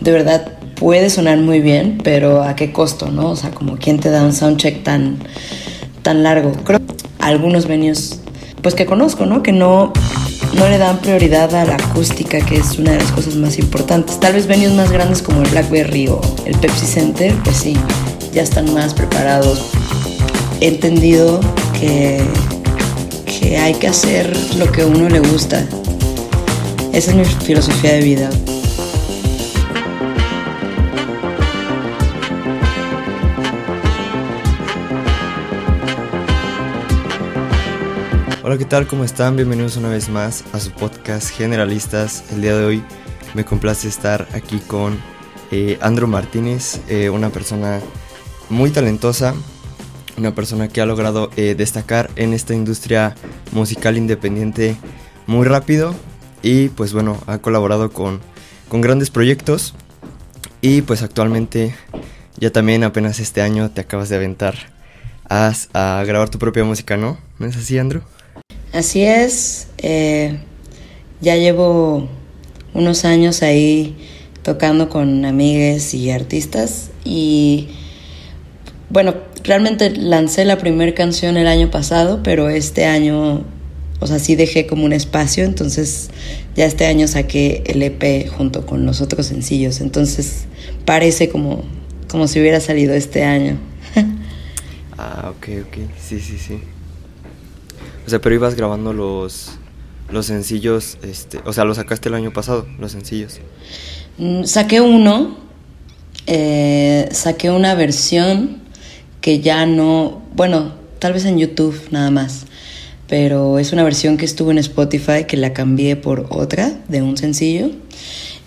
de verdad puede sonar muy bien, pero ¿a qué costo, no? O sea, como quién te da un soundcheck tan, tan largo. Creo algunos venues, pues que conozco, ¿no? Que no, no le dan prioridad a la acústica, que es una de las cosas más importantes. Tal vez venues más grandes como el Blackberry o el Pepsi Center, pues sí, ya están más preparados. He entendido que, que hay que hacer lo que a uno le gusta. Esa es mi filosofía de vida. Hola, ¿qué tal? ¿Cómo están? Bienvenidos una vez más a su podcast Generalistas. El día de hoy me complace estar aquí con eh, Andro Martínez, eh, una persona muy talentosa, una persona que ha logrado eh, destacar en esta industria musical independiente muy rápido y pues bueno, ha colaborado con, con grandes proyectos y pues actualmente ya también apenas este año te acabas de aventar a, a grabar tu propia música, ¿no? ¿No es así, Andrew? Así es, eh, ya llevo unos años ahí tocando con amigues y artistas y bueno, realmente lancé la primera canción el año pasado, pero este año, o sea, sí dejé como un espacio, entonces ya este año saqué el EP junto con los otros sencillos, entonces parece como, como si hubiera salido este año. ah, ok, ok, sí, sí, sí. O sea, pero ibas grabando los, los sencillos, este, o sea, los sacaste el año pasado, los sencillos. Mm, saqué uno, eh, saqué una versión que ya no, bueno, tal vez en YouTube nada más, pero es una versión que estuvo en Spotify que la cambié por otra de un sencillo.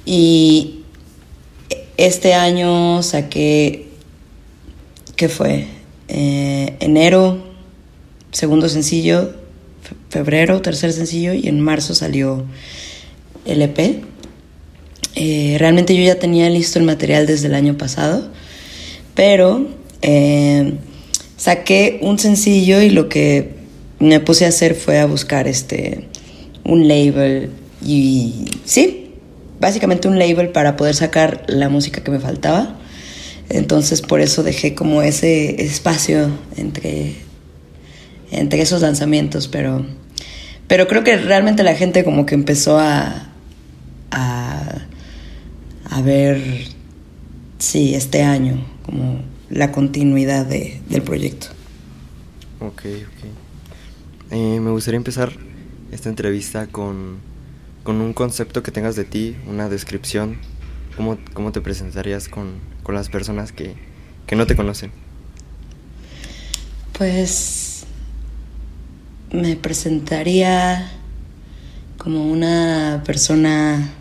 Y este año saqué, ¿qué fue? Eh, enero, segundo sencillo, febrero, tercer sencillo, y en marzo salió el EP. Eh, realmente yo ya tenía listo el material desde el año pasado, pero eh, saqué un sencillo y lo que me puse a hacer fue a buscar este un label y sí, básicamente un label para poder sacar la música que me faltaba. Entonces por eso dejé como ese espacio entre, entre esos lanzamientos, pero pero creo que realmente la gente como que empezó a, a, a ver, sí, este año, como la continuidad de, del proyecto. Ok, ok. Eh, me gustaría empezar esta entrevista con, con, un concepto que tengas de ti, una descripción. ¿Cómo, cómo te presentarías con, con las personas que, que no te conocen? Pues me presentaría como una persona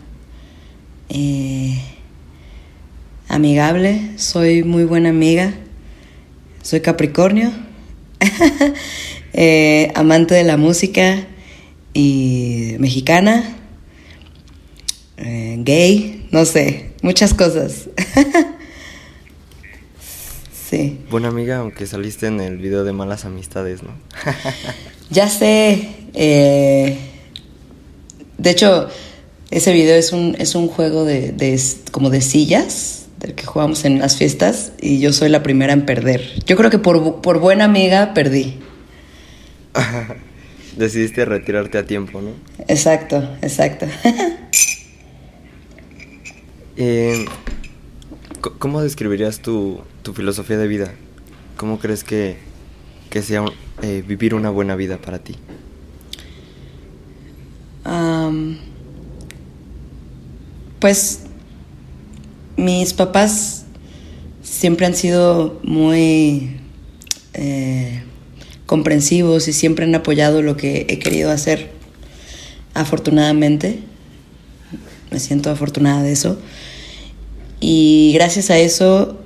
eh, amigable, soy muy buena amiga, soy Capricornio, eh, amante de la música y mexicana, eh, gay, no sé, muchas cosas. sí. Buena amiga, aunque saliste en el video de malas amistades, ¿no? Ya sé. Eh, de hecho, ese video es un, es un juego de, como de sillas, del que jugamos en las fiestas, y yo soy la primera en perder. Yo creo que por, por buena amiga perdí. Decidiste retirarte a tiempo, ¿no? Exacto, exacto. Eh, ¿Cómo describirías tu, tu filosofía de vida? ¿Cómo crees que, que sea eh, vivir una buena vida para ti? pues mis papás siempre han sido muy eh, comprensivos y siempre han apoyado lo que he querido hacer. Afortunadamente, me siento afortunada de eso. Y gracias a eso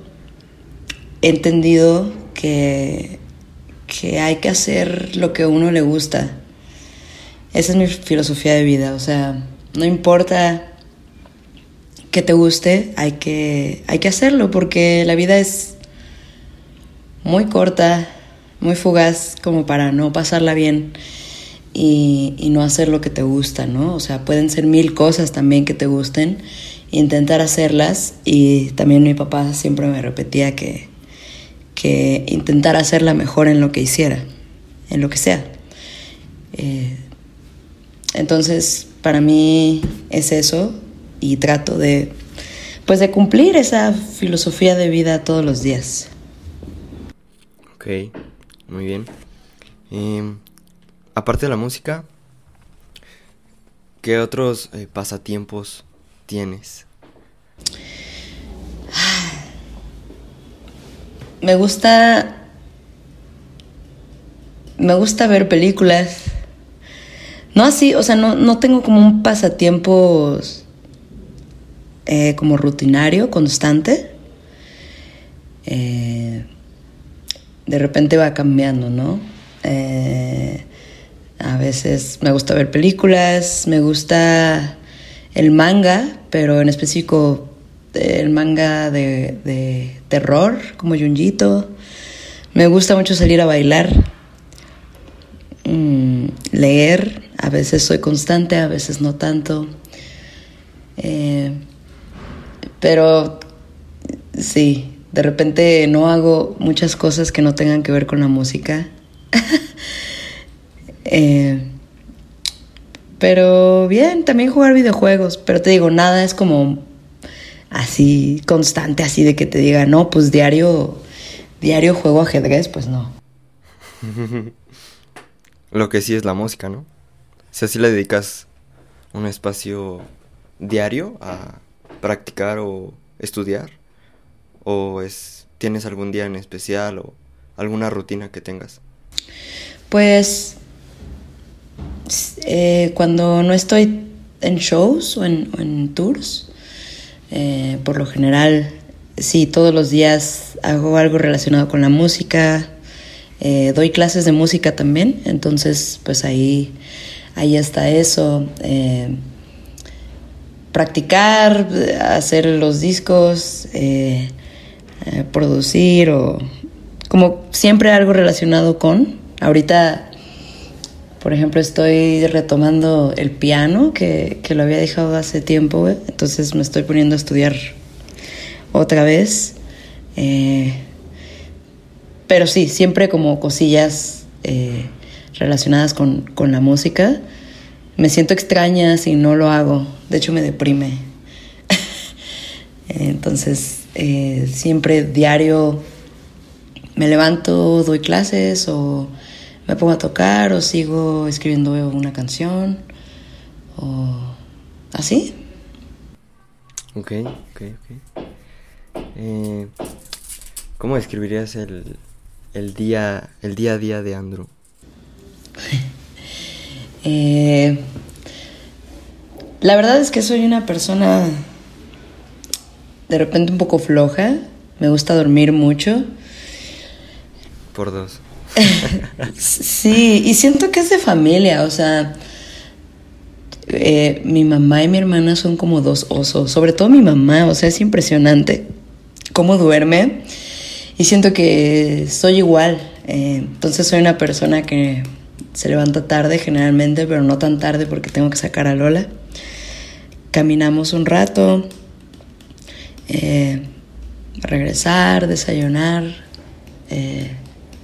he entendido que que hay que hacer lo que a uno le gusta. Esa es mi filosofía de vida, o sea, no importa que te guste, hay que, hay que hacerlo porque la vida es muy corta, muy fugaz como para no pasarla bien y, y, no hacer lo que te gusta, ¿no? O sea, pueden ser mil cosas también que te gusten intentar hacerlas y también mi papá siempre me repetía que, que intentara hacerla mejor en lo que hiciera, en lo que sea. Eh, entonces, para mí es eso y trato de, pues, de cumplir esa filosofía de vida todos los días. Ok, muy bien. Em, aparte de la música, ¿qué otros eh, pasatiempos tienes? Me gusta. Me gusta ver películas. No así, o sea, no, tengo como un pasatiempo eh, como rutinario, constante. Eh, de repente va cambiando, ¿no? Eh, a veces me gusta ver películas, me gusta el manga, pero en específico el manga de, terror, como Junjito. Me gusta mucho salir a bailar, mm, leer, a veces soy constante, a veces no tanto. Eh, pero sí, de repente no hago muchas cosas que no tengan que ver con la música. Eh, pero bien, también jugar videojuegos. Pero te digo, nada es como así constante, así de que te diga, no, pues diario, diario juego ajedrez, pues no. Lo que sí es la música, ¿no? Si le dedicas un espacio diario a practicar o estudiar, o es tienes algún día en especial o alguna rutina que tengas. Pues eh, cuando no estoy en shows o en, tours, eh, por lo general, sí, todos los días hago algo relacionado con la música, eh, doy clases de música también, entonces pues ahí, ahí está eso. practicar, hacer los discos, producir o como siempre algo relacionado con. Ahorita, por ejemplo, estoy retomando el piano, que, lo había dejado hace tiempo, entonces me estoy poniendo a estudiar otra vez. Eh, pero sí, siempre como cosillas eh, relacionadas con, la música. Me siento extraña si no lo hago, de hecho me deprime. Entonces, eh, siempre diario me levanto, doy clases o me pongo a tocar o sigo escribiendo una canción o así. Ok, ok, ok. Eh, ¿Cómo describirías el, el, día, el día a día de Andrew? Eh, la verdad es que soy una persona de repente un poco floja. Me gusta dormir mucho por dos. sí, y siento que es de familia, o sea, eh, mi mamá y mi hermana son como dos osos, sobre todo mi mamá, o sea, es impresionante cómo duerme y siento que soy igual, eh, entonces soy una persona que se levanta tarde generalmente, pero no tan tarde porque tengo que sacar a Lola. Caminamos un rato, eh, regresar, desayunar,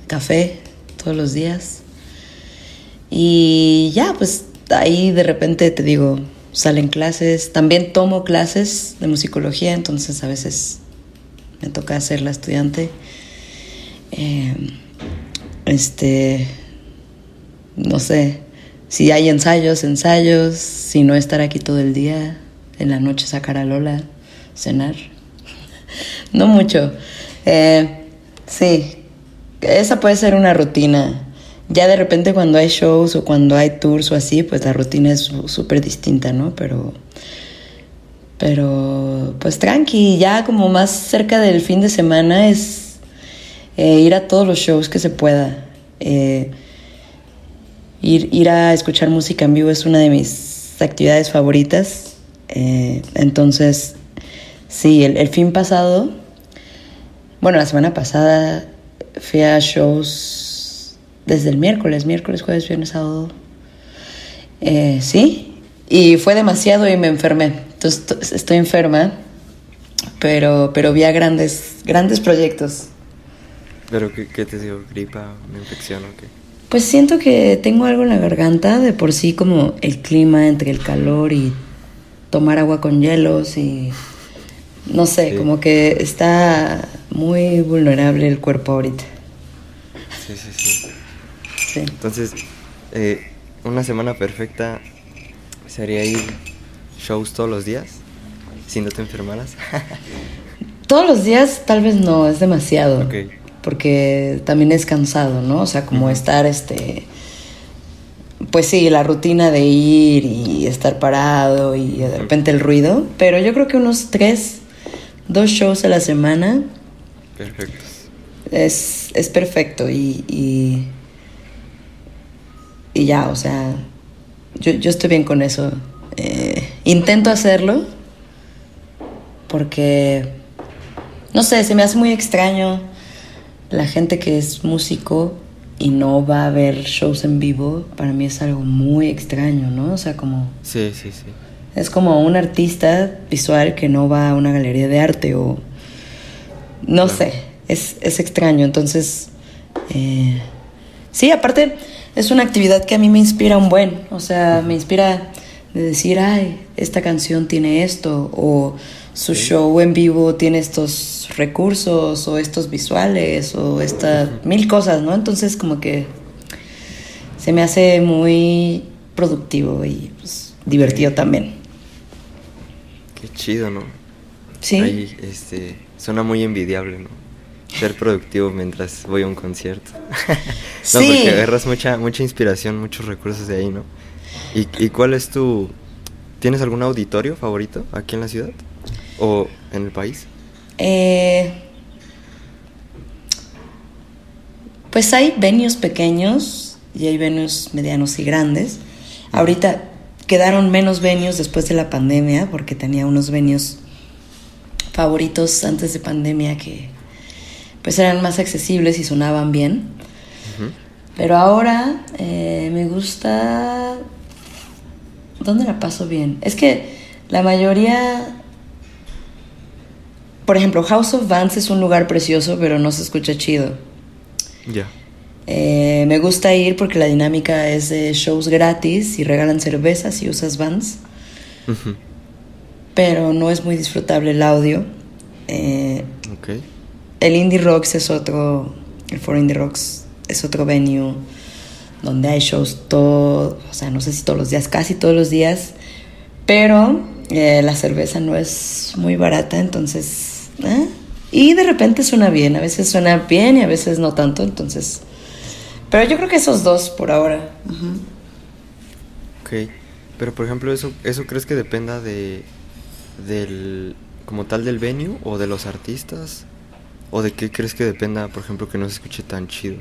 café todos los días. Y ya, pues ahí de repente te digo, salen clases. También tomo clases de musicología, entonces a veces me toca ser la estudiante. Em, este, no sé, si hay ensayos, ensayos, si no estar aquí todo el día, en la noche sacar a Lola, cenar. no mucho. Eh, sí, esa puede ser una rutina. Ya de repente cuando hay shows o cuando hay tours o así, pues la rutina es súper distinta, ¿no? Pero, pero, pues tranqui, ya como más cerca del fin de semana es eh, ir a todos los shows que se pueda. Eh, ir, ir, a escuchar música en vivo es una de mis actividades favoritas. Eh, entonces, sí, el, el fin pasado, bueno, la semana pasada fui a shows desde el miércoles, miércoles, jueves, viernes, sábado. Eh, sí, y fue demasiado y me enfermé. Entonces estoy enferma, pero, pero vi a grandes, grandes proyectos. ¿Pero qué, qué te dio? ¿Gripa? ¿Una infección o qué? Pues siento que tengo algo en la garganta, de por sí como el clima entre el calor y tomar agua con hielos y no sé, como que está muy vulnerable el cuerpo ahorita. Sí, sí, sí. sí. Entonces, eh, una semana perfecta sería ir shows todos los días, si no te enfermaras. todos los días tal vez no, es demasiado. Porque también es cansado, ¿no? O sea, como estar este pues sí, la rutina de ir y estar parado y de repente el ruido, pero yo creo que unos tres, dos shows a la semana. Perfectos. Es, es perfecto y, y, y, ya, o sea, yo, yo estoy bien con eso. Eh, intento hacerlo porque, no sé, se me hace muy extraño la gente que es músico y no va a haber shows en vivo, para mí es algo muy extraño, ¿no? O sea, como... Sí, sí, sí. Es como un artista visual que no va a una galería de arte o... No sé, es, es, extraño. Entonces, eh, sí, aparte es una actividad que a mí me inspira un buen, o sea, me inspira de decir, ay, esta canción tiene esto, o su show en vivo tiene estos recursos o estos visuales o estas mil cosas, ¿no? Entonces como que se me hace muy productivo y pues, divertido también. Qué chido, ¿no? Sí. Ahí, este, suena muy envidiable, ¿no? Ser productivo mientras voy a un concierto. no, sí. porque agarras mucha, mucha inspiración, muchos recursos de ahí, ¿no? ¿Y, ¿Y cuál es tu... ¿Tienes algún auditorio favorito aquí en la ciudad? ¿O en el país? Eh, pues hay venues pequeños y hay venues medianos y grandes. Ahorita quedaron menos venues después de la pandemia porque tenía unos venues favoritos antes de pandemia que pues eran más accesibles y sonaban bien. Pero ahora eh, me gusta... ¿Dónde la paso bien? Es que la mayoría por ejemplo, House of Vans es un lugar precioso, pero no se escucha chido. Ya. Eh, me gusta ir porque la dinámica es de shows gratis y regalan cervezas y usas Vans. Pero no es muy disfrutable el audio. Eh, el Indie Rocks es otro. El Foro Indie Rocks es otro venue donde hay shows todo. O sea, no sé si todos los días, casi todos los días. Pero eh, la cerveza no es muy barata, entonces ¿eh? Y de repente suena bien, a veces suena bien y a veces no tanto, entonces... Pero yo creo que esos dos por ahora. Ok, pero por ejemplo, ¿eso, ¿eso crees que dependa de... del... como tal del venue o de los artistas? ¿O de qué crees que dependa, por ejemplo, que no se escuche tan chido?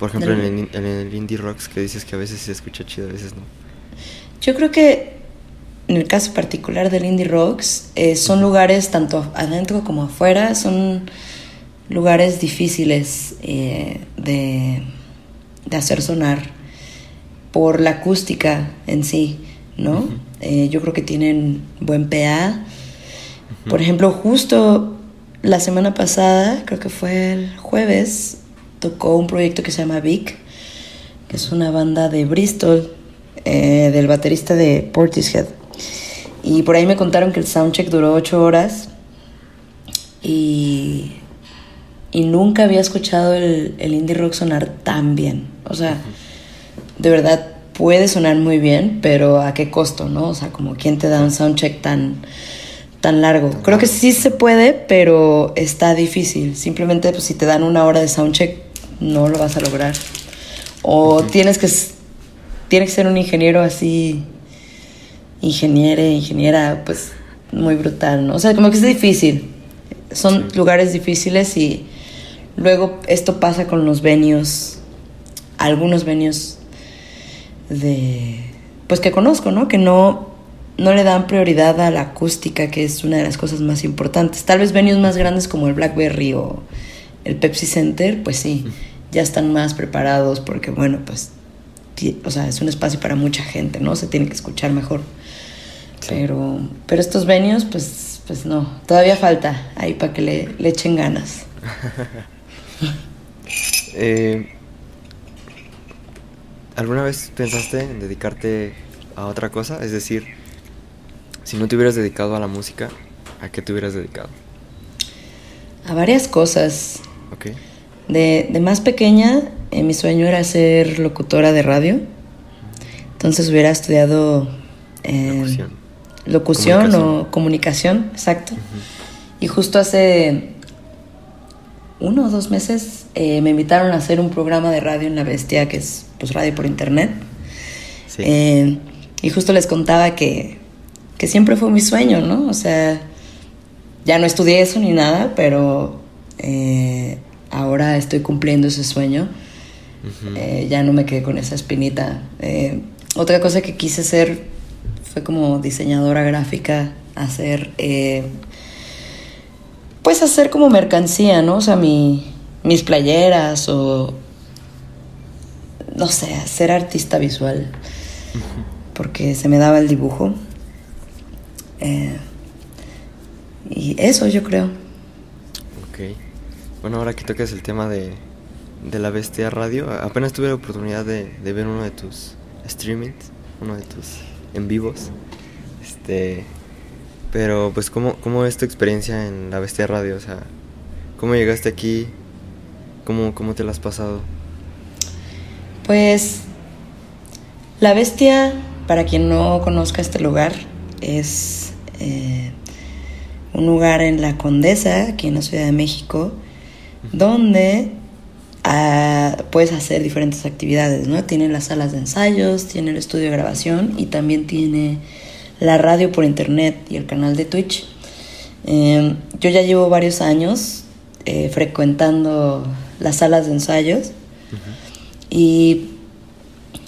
Por ejemplo, en el, en el indie rocks que dices que a veces se escucha chido, a veces no. Yo creo que en el caso particular del Indie Rocks, eh, son lugares tanto adentro como afuera, son lugares difíciles eh, de, hacer sonar por la acústica en sí, ¿no? Eh, yo creo que tienen buen PA. Por ejemplo, justo la semana pasada, creo que fue el jueves, tocó un proyecto que se llama Vic, que es una banda de Bristol, del baterista de Portishead. Y por ahí me contaron que el soundcheck duró ocho horas y, y nunca había escuchado el, el, indie rock sonar tan bien. O sea, de verdad puede sonar muy bien, pero ¿a qué costo, no? O sea, como quién te da un soundcheck tan, tan largo. Creo que sí se puede, pero está difícil. Simplemente pues, si te dan una hora de soundcheck, no lo vas a lograr. O tienes que, tienes que ser un ingeniero así ingeniera, ingeniera, pues muy brutal, ¿no? O sea, como que es difícil. Son lugares difíciles y luego esto pasa con los venios, algunos venios de, pues que conozco, ¿no? Que no, no le dan prioridad a la acústica, que es una de las cosas más importantes. Tal vez venios más grandes como el Blackberry o el Pepsi Center, pues sí, ya están más preparados porque, bueno, pues o sea, es un espacio para mucha gente, ¿no? Se tiene que escuchar mejor. Pero, pero estos venues, pues, pues no, todavía falta ahí para que le, le echen ganas. eh, ¿Alguna vez pensaste en dedicarte a otra cosa? Es decir, si no te hubieras dedicado a la música, ¿a qué te hubieras dedicado? A varias cosas. Ok. De, de más pequeña, eh, mi sueño era ser locutora de radio. Entonces hubiera estudiado eh, locución, o comunicación, exacto. Y justo hace uno o dos meses eh, me invitaron a hacer un programa de radio en La Bestia, que es pues radio por internet. Eh, y justo les contaba que, que siempre fue mi sueño, ¿no? O sea, ya no estudié eso ni nada, pero eh, ahora estoy cumpliendo ese sueño. ya no me quedé con esa espinita. otra cosa que quise hacer fue como diseñadora gráfica, hacer pues hacer como mercancía, ¿no? O sea, mi, mis playeras o, no sé, ser artista visual, porque se me daba el dibujo. Eh, y eso yo creo. Ok. Bueno, ahora que tocas el tema de, de la bestia radio, apenas tuve la oportunidad de, de ver uno de tus streamings, uno de tus en vivos. Este, pero pues ¿cómo, cómo es tu experiencia en la Bestia Radio? O sea, ¿cómo llegaste aquí? ¿Cómo, cómo te lo has pasado? Pues la Bestia, para quien no conozca este lugar, es eh, un lugar en la Condesa, aquí en la Ciudad de México, donde ah, puedes hacer diferentes actividades, ¿no? Tiene las salas de ensayos, tiene el estudio de grabación y también tiene la radio por internet y el canal de Twitch. Em, yo ya llevo varios años eh, frecuentando las salas de ensayos y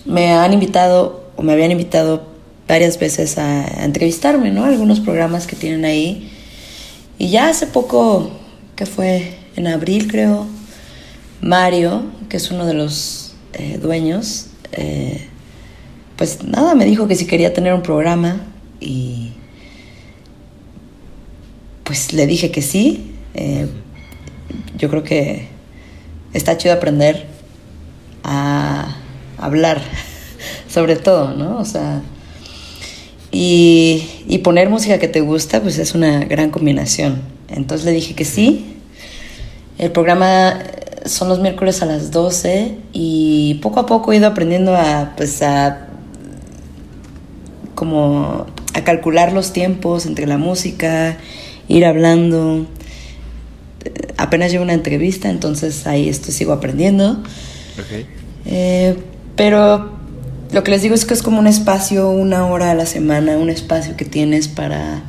me han invitado o me habían invitado varias veces a, entrevistarme, ¿no? Algunos programas que tienen ahí. Y ya hace poco, que fue en abril creo, Mario, que es uno de los eh, dueños, eh, pues nada, me dijo que si quería tener un programa y pues le dije que sí. Eh, yo creo que está chido aprender a hablar, sobre todo, ¿no? O sea, y, y, poner música que te gusta, pues es una gran combinación. Entonces le dije que sí. El programa son los miércoles a las 12 y poco a poco he ido aprendiendo a, pues, a como a calcular los tiempos entre la música, ir hablando. Apenas llevo una entrevista, entonces ahí esto sigo aprendiendo. Eh, pero lo que les digo es que es como un espacio, una hora a la semana, un espacio que tienes para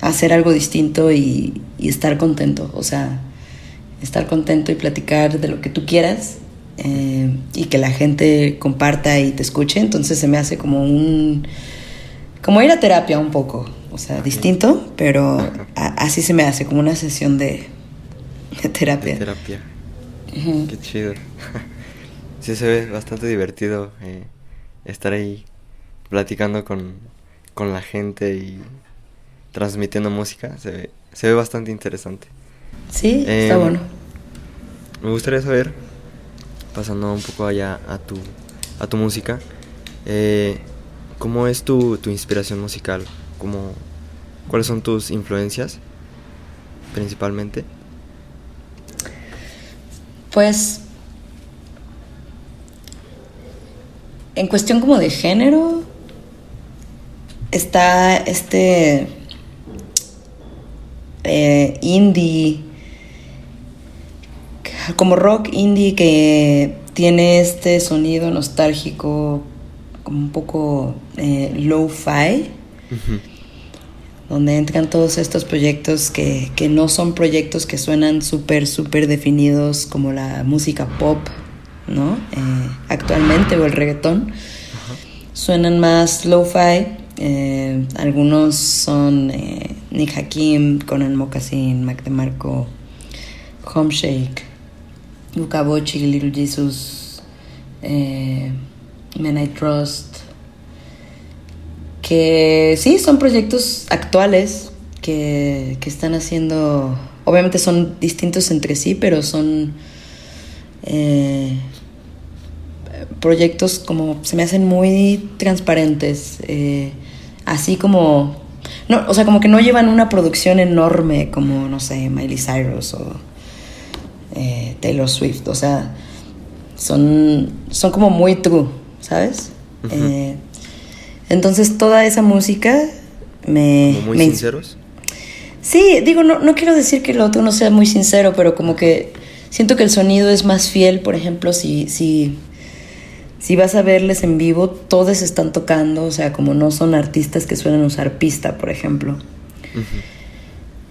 hacer algo distinto y, estar contento. O sea, estar contento y platicar de lo que tú quieras eh, y que la gente comparta y te escuche. Entonces se me hace como un como ir a terapia un poco, o sea, distinto, pero así se me hace, como una sesión de, terapia. terapia. Qué chido. sí, se ve bastante divertido eh, estar ahí platicando con, con, la gente y transmitiendo música. Se ve, se ve bastante interesante. Sí, está em, bueno. Me gustaría saber, pasando un poco allá a tu, a tu música, eh, ¿Cómo es tu, inspiración musical? ¿Cómo, ¿Cuáles son tus influencias principalmente? Pues en cuestión como de género está este eh, indie como rock indie que tiene este sonido nostálgico como un poco eh, low-fi, donde entran todos estos proyectos que, que no son proyectos que suenan súper, súper definidos como la música pop, ¿no? Eh, actualmente, o el reggaetón. Suenan más lo-fi. Eh, algunos son Nick Hakim, Conan Moccasin, Mac DeMarco, Homeshake, Luca Bocci, Little Jesus, eh, Men I Trust, que sí, son proyectos actuales que, que están haciendo, obviamente son distintos entre sí, pero son eh, proyectos como se me hacen muy transparentes, eh, así como, no, o sea, como que no llevan una producción enorme como, no sé, Miley Cyrus o eh, Taylor Swift, o sea, son, son como muy true, ¿sabes? entonces toda esa música me... ¿Muy sinceros? Sí, digo, no, no quiero decir que el otro no sea muy sincero, pero como que siento que el sonido es más fiel, por ejemplo, si, si, si vas a verles en vivo, todos están tocando, o sea, como no son artistas que suelen usar pista, por ejemplo.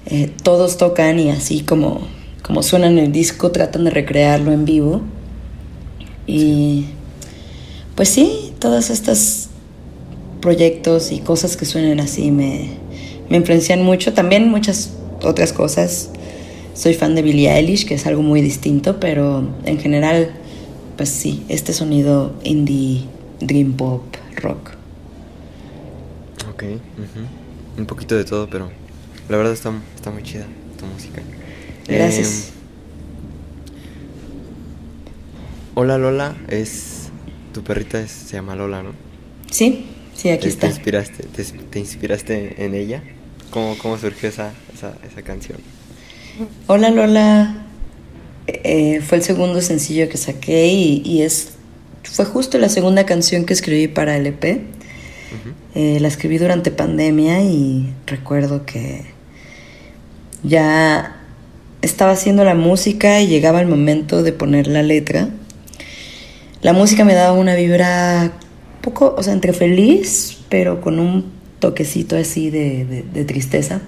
Eh, todos tocan y así como, como suena en el disco, tratan de recrearlo en vivo. Y pues sí, todos estos proyectos y cosas que suenan así me, me influencian mucho. También muchas otras cosas soy fan de Billie Eilish, que es algo muy distinto, pero en general, pues sí, este sonido indie, dream pop, rock. Ok, un poquito de todo, pero la verdad está, está muy chida tu música. Gracias. Em, hola Lola, es tu perrita se llama Lola, ¿no? Sí, sí, aquí está. ¿Te inspiraste, te, inspiraste en ella? ¿Cómo, cómo surgió esa, esa, esa canción? Hola Lola eh, fue el segundo sencillo que saqué y, es fue justo la segunda canción que escribí para el EP. Eh, la escribí durante pandemia y recuerdo que ya estaba haciendo la música y llegaba el momento de poner la letra. La música me daba una vibra poco, o sea, entre feliz, pero con un toquecito así de, tristeza.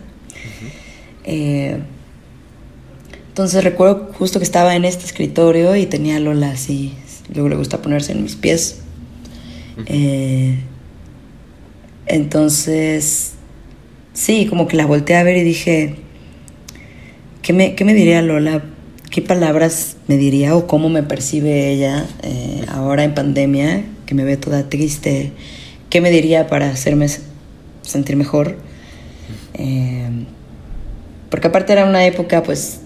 Entonces recuerdo justo que estaba en este escritorio y tenía a Lola así, luego le gusta ponerse en mis pies. Eh, entonces, sí, como que la volteé a ver y dije, ¿qué me, qué me diría Lola? ¿Qué palabras me diría o cómo me percibe ella eh, ahora en pandemia, que me ve toda triste? ¿Qué me diría para hacerme sentir mejor? Eh, porque aparte era una época pues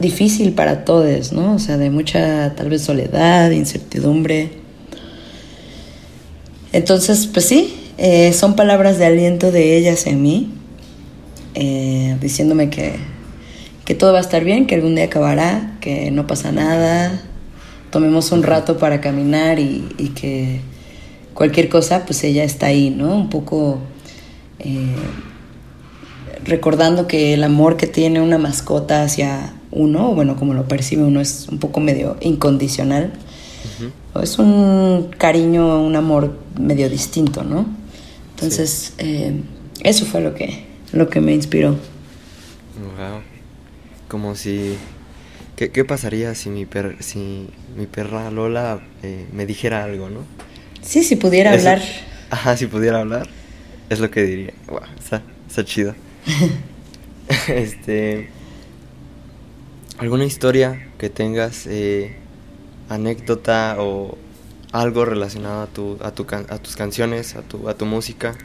difícil para todos, ¿no? O sea, de mucha tal vez soledad, incertidumbre. Entonces, pues sí, eh, son palabras de aliento de ellas en mí, diciéndome que, que todo va a estar bien, que algún día acabará, que no pasa nada, tomemos un rato para caminar y, y que cualquier cosa, pues ella está ahí, ¿no? Un poco eh, recordando que el amor que tiene una mascota hacia uno, bueno, como lo percibe uno, es un poco medio incondicional. Es un cariño, un amor medio distinto, ¿no? Entonces, eh, eso fue lo que, lo que me inspiró. Wow. Como si... ¿Qué, pasaría si mi, per, si mi perra Lola eh, me dijera algo, no? Sí, si pudiera hablar. Ajá, si pudiera hablar, es lo que diría. Wow, está, está chido. este... ¿Alguna historia que tengas, eh, anécdota o algo relacionado a, tu, a, tu a tus canciones, a tu, a tu música,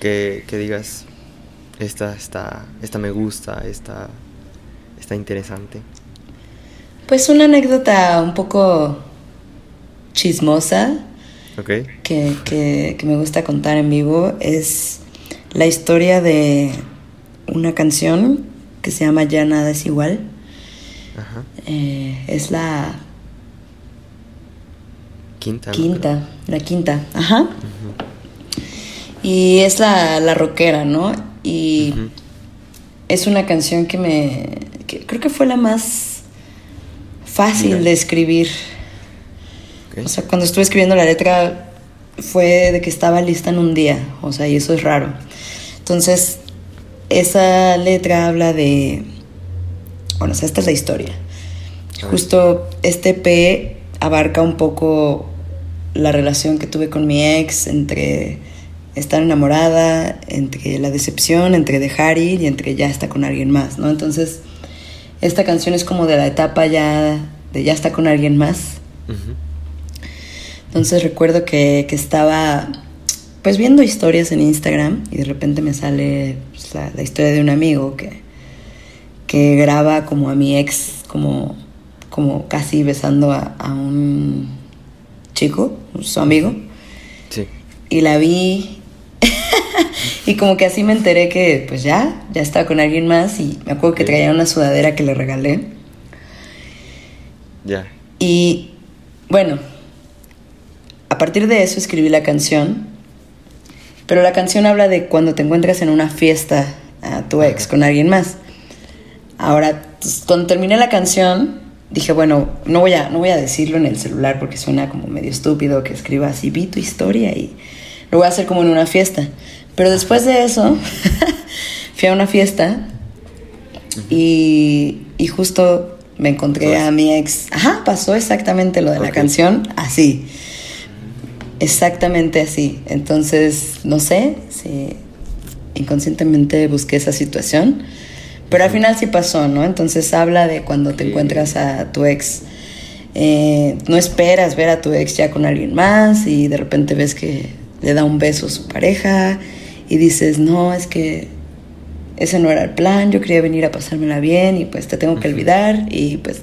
que, digas, esta, esta, esta me gusta, esta está interesante? Pues una anécdota un poco chismosa okay. que, que, que me gusta contar en vivo es la historia de una canción que se llama Ya nada es igual. Eh, es la quinta. Quinta, la quinta, ajá. Y es la, la rockera, ¿no? Y es una canción que me... creo que fue la más fácil de escribir. O sea, cuando estuve escribiendo la letra fue de que estaba lista en un día, o sea, y eso es raro. Entonces, esa letra habla de, bueno, esta es la historia. Justo este P abarca un poco la relación que tuve con mi ex, entre estar enamorada, entre la decepción, entre dejar ir y entre ya está con alguien más, ¿no? Entonces, esta canción es como de la etapa ya de ya está con alguien más. Entonces recuerdo que, que, estaba pues viendo historias en Instagram y de repente me sale pues, la, la, historia de un amigo que, que graba como a mi ex como, como casi besando a, a un chico, su amigo. Sí. Y la vi y como que así me enteré que pues ya, ya estaba con alguien más y me acuerdo que traía una sudadera que le regalé. Ya. Y bueno, a partir de eso escribí la canción, pero la canción habla de cuando te encuentras en una fiesta a tu ex con alguien más. Ahora, pues, cuando terminé la canción, dije, bueno, no voy, a, no voy a decirlo en el celular porque suena como medio estúpido que escriba así, vi tu historia y lo voy a hacer como en una fiesta. Pero después de eso, fui a una fiesta y, y justo me encontré a mi ex. Ajá, pasó exactamente lo de okay. la canción, así. Exactamente así. Entonces, no sé si inconscientemente busqué esa situación, pero al final sí pasó, ¿no? Entonces habla de cuando te encuentras a tu ex. Eh, no esperas ver a tu ex ya con alguien más y de repente ves que le da un beso a su pareja y dices, no, es que ese no era el plan, yo quería venir a pasármela bien y pues te tengo que olvidar y pues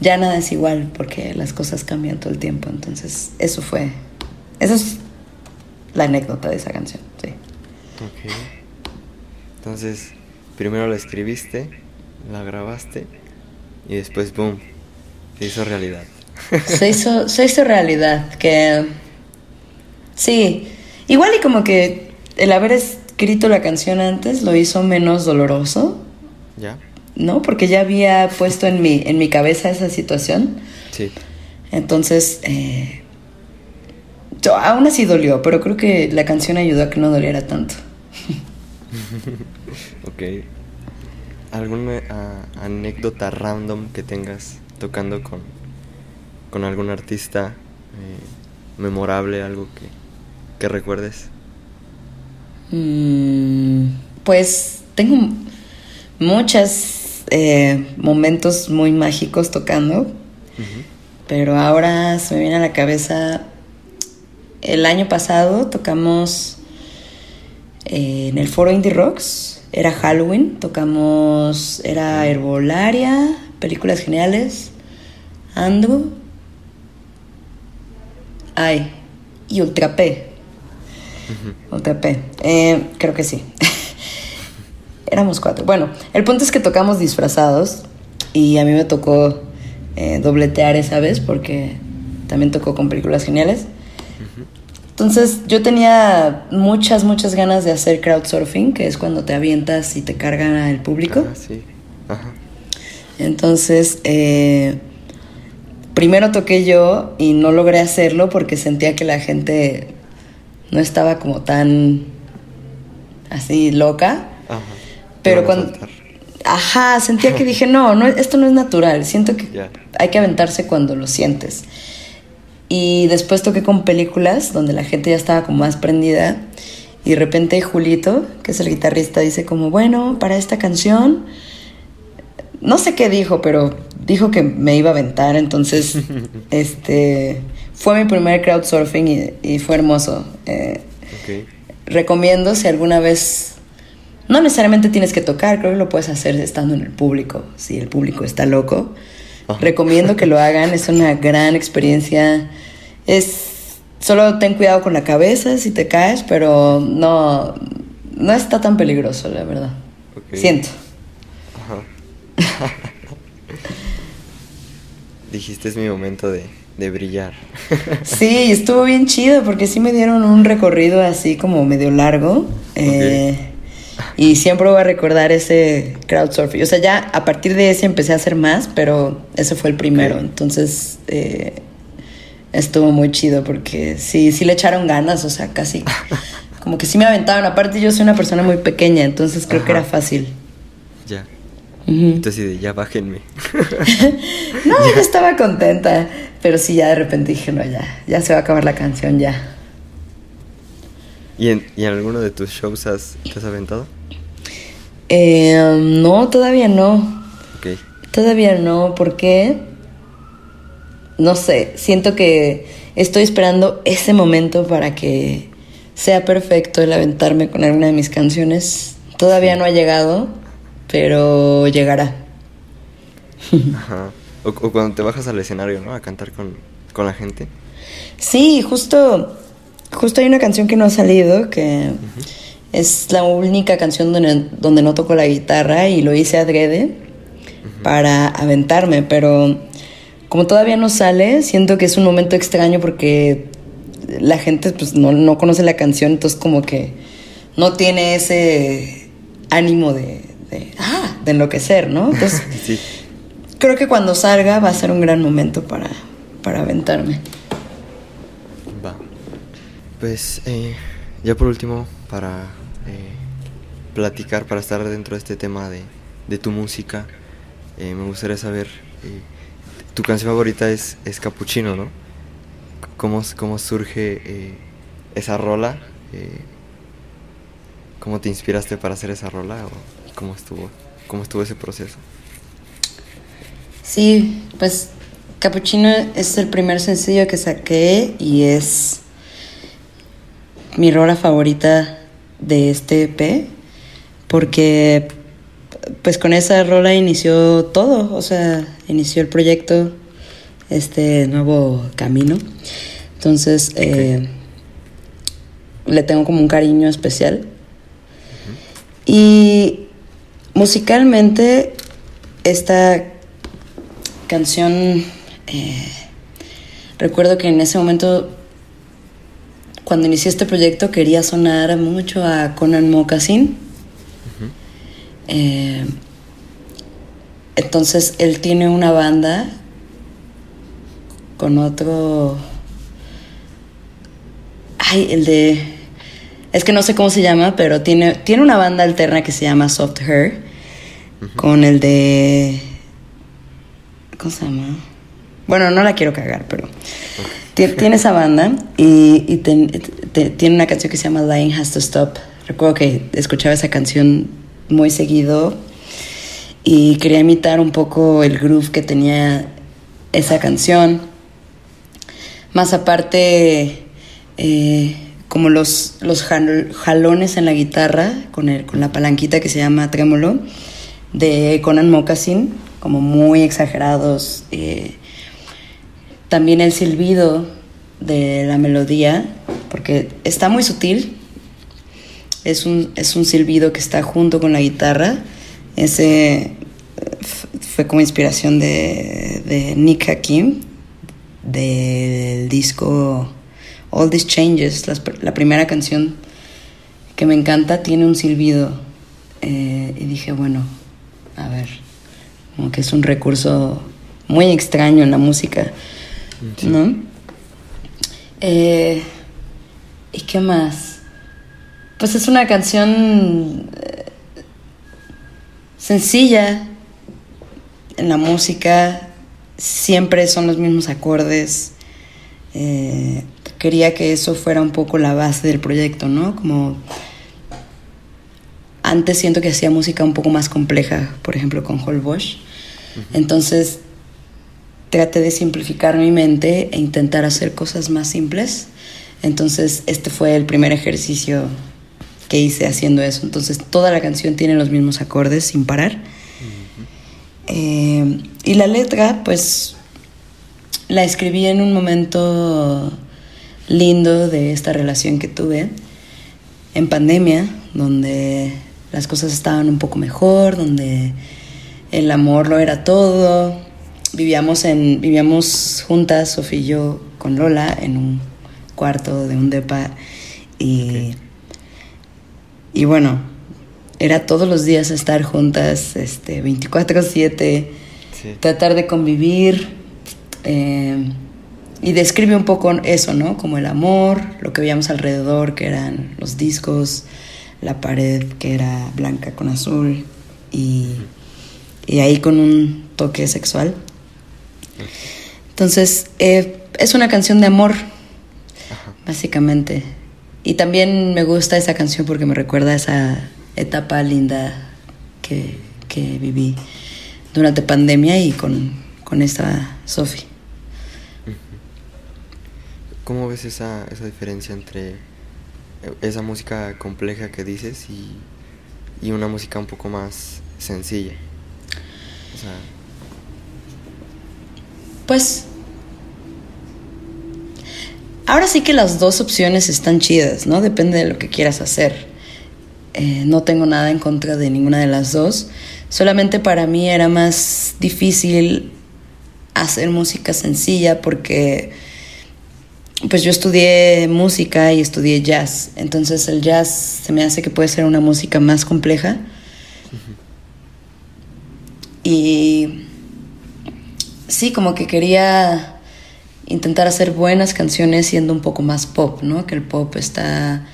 ya nada es igual porque las cosas cambian todo el tiempo. Entonces, eso fue, esa es la anécdota de esa canción, sí. Ok. Entonces, primero la escribiste, la grabaste y después, boom, se hizo realidad. Se hizo, se hizo realidad, que sí, igual y como que el haber escrito la canción antes lo hizo menos doloroso. ¿Ya? ¿No? Porque ya había puesto en mi, en mi cabeza esa situación. Sí. Entonces, eh, yo, aún así dolió, pero creo que la canción ayudó a que no doliera tanto. ok. ¿Alguna uh, anécdota random que tengas tocando con, con algún artista eh, memorable, algo que, que recuerdes? Mm, pues tengo muchos eh, momentos muy mágicos tocando, uh -huh. pero ahora se me viene a la cabeza, el año pasado tocamos eh, en el foro Indie Rocks, era Halloween, tocamos, era Herbolaria, películas geniales, Ando, ay, y Ultra P. Uh -huh. UTP. Eh, creo que sí. Éramos cuatro. Bueno, el punto es que tocamos disfrazados y a mí me tocó eh, dobletear esa vez porque también tocó con películas geniales. Uh -huh. Entonces yo tenía muchas, muchas ganas de hacer crowdsurfing, que es cuando te avientas y te cargan al público. Ah, sí. Ajá. Entonces, eh, primero toqué yo y no logré hacerlo porque sentía que la gente no estaba como tan así loca. Ajá. Pero cuando... Ajá, sentía que dije, no, no, esto no es natural. Siento que yeah. hay que aventarse cuando lo sientes. Y después toqué con películas donde la gente ya estaba como más prendida. Y de repente Julito, que es el guitarrista, dice como, bueno, para esta canción, no sé qué dijo, pero dijo que me iba a aventar. Entonces, este, fue mi primer crowdsurfing y, y fue hermoso. Eh, okay. Recomiendo si alguna vez no necesariamente tienes que tocar, creo que lo puedes hacer estando en el público, si el público está loco. Oh. Recomiendo que lo hagan, es una gran experiencia. Es solo ten cuidado con la cabeza si te caes, pero no no está tan peligroso, la verdad. Okay. Siento. Ajá. Dijiste es mi momento de, de brillar. sí, estuvo bien chido porque sí me dieron un recorrido así como medio largo. Okay. Eh, y siempre voy a recordar ese crowdsurfing. O sea, ya a partir de ese empecé a hacer más, pero ese fue el primero. Okay. Entonces, eh, estuvo muy chido porque sí, sí le echaron ganas, o sea, casi como que sí me aventaban. Aparte, yo soy una persona muy pequeña, entonces creo Ajá. que era fácil. Ya. Uh -huh. Entonces, ya bájenme. no, ya. yo estaba contenta, pero sí, ya de repente dije, no, ya, ya se va a acabar la canción, ya. ¿Y en, ¿Y en alguno de tus shows has, te has aventado? Eh, no, todavía no. Todavía no, ¿por qué? no sé, siento que estoy esperando ese momento para que sea perfecto el aventarme con alguna de mis canciones. Todavía no ha llegado, pero llegará. Ajá. O, cuando te bajas al escenario, ¿no? A cantar con, la gente. Sí, justo, justo hay una canción que no ha salido, que es la única canción donde, donde, no toco la guitarra y lo hice adrede para aventarme, pero como todavía no sale, siento que es un momento extraño porque la gente pues no, conoce la canción, entonces como que no tiene ese ánimo de, de, ah, de enloquecer, ¿no? Entonces creo que cuando salga va a ser un gran momento para, para aventarme. Va. Pues eh, ya por último, para eh, platicar, para estar dentro de este tema de, de tu música, eh, me gustaría saber, tu canción favorita es, es Capuchino, ¿no? ¿Cómo, cómo surge esa rola? ¿Cómo te inspiraste para hacer esa rola? ¿O cómo estuvo, cómo estuvo ese proceso? Sí, pues Capuchino es el primer sencillo que saqué y es mi rola favorita de este EP porque pues con esa rola inició todo, o sea, inició el proyecto, este nuevo camino. Entonces, eh, le tengo como un cariño especial. Y musicalmente, esta canción, eh, recuerdo que en ese momento, cuando inicié este proyecto, quería sonar mucho a Conan Moccasin. Eh, entonces él tiene una banda con otro... Ay, el de... Es que no sé cómo se llama, pero tiene, tiene una banda alterna que se llama Soft Hair. Con el de ¿Cómo se llama? Bueno, no la quiero cagar, pero tiene esa banda y, tiene una canción que se llama Lying Has to Stop. Recuerdo que escuchaba esa canción muy seguido y quería imitar un poco el groove que tenía esa canción. Más aparte, eh, como los, los jalones en la guitarra con, el, con la palanquita que se llama trémolo de Conan Moccasin como muy exagerados. Eh, también el silbido de la melodía, porque está muy sutil. Es un, es un silbido que está junto con la guitarra. Ese fue como inspiración de, de Nick Hakim, del disco All These Changes, la, primera canción que me encanta, tiene un silbido. Eh, y dije, bueno, a ver, como que es un recurso muy extraño en la música, ¿no? Eh, ¿Y qué más? Pues es una canción eh, sencilla en la música, siempre son los mismos acordes. Eh, quería que eso fuera un poco la base del proyecto, ¿no? Como antes siento que hacía música un poco más compleja, por ejemplo con Holbosch. Entonces traté de simplificar mi mente e intentar hacer cosas más simples. Entonces este fue el primer ejercicio que hice haciendo eso. Entonces toda la canción tiene los mismos acordes sin parar. Eh, y la letra, pues la escribí en un momento lindo de esta relación que tuve en pandemia, donde las cosas estaban un poco mejor, donde el amor lo era todo. Vivíamos, en, vivíamos juntas, Sofía y yo, con Lola, en un cuarto de un depa. Y, y bueno, era todos los días estar juntas, este, 24-7, tratar de convivir. Eh, y describe un poco eso, ¿no? Como el amor, lo que veíamos alrededor, que eran los discos, la pared que era blanca con azul y, ahí con un toque sexual. Entonces, eh, es una canción de amor, básicamente. Y también me gusta esa canción porque me recuerda esa etapa linda que, viví durante pandemia y con, con esta Sophie. ¿cómo ves esa, esa diferencia entre esa música compleja que dices y, y una música un poco más sencilla? O sea... Pues Ahora sí que las dos opciones están chidas, ¿no? Depende de lo que quieras hacer. Eh, no tengo nada en contra de ninguna de las dos. Solamente para mí era más difícil hacer música sencilla porque pues yo estudié música y estudié jazz. Entonces el jazz se me hace que puede ser una música más compleja. Y sí, como que quería intentar hacer buenas canciones siendo un poco más pop, ¿no? Que el pop está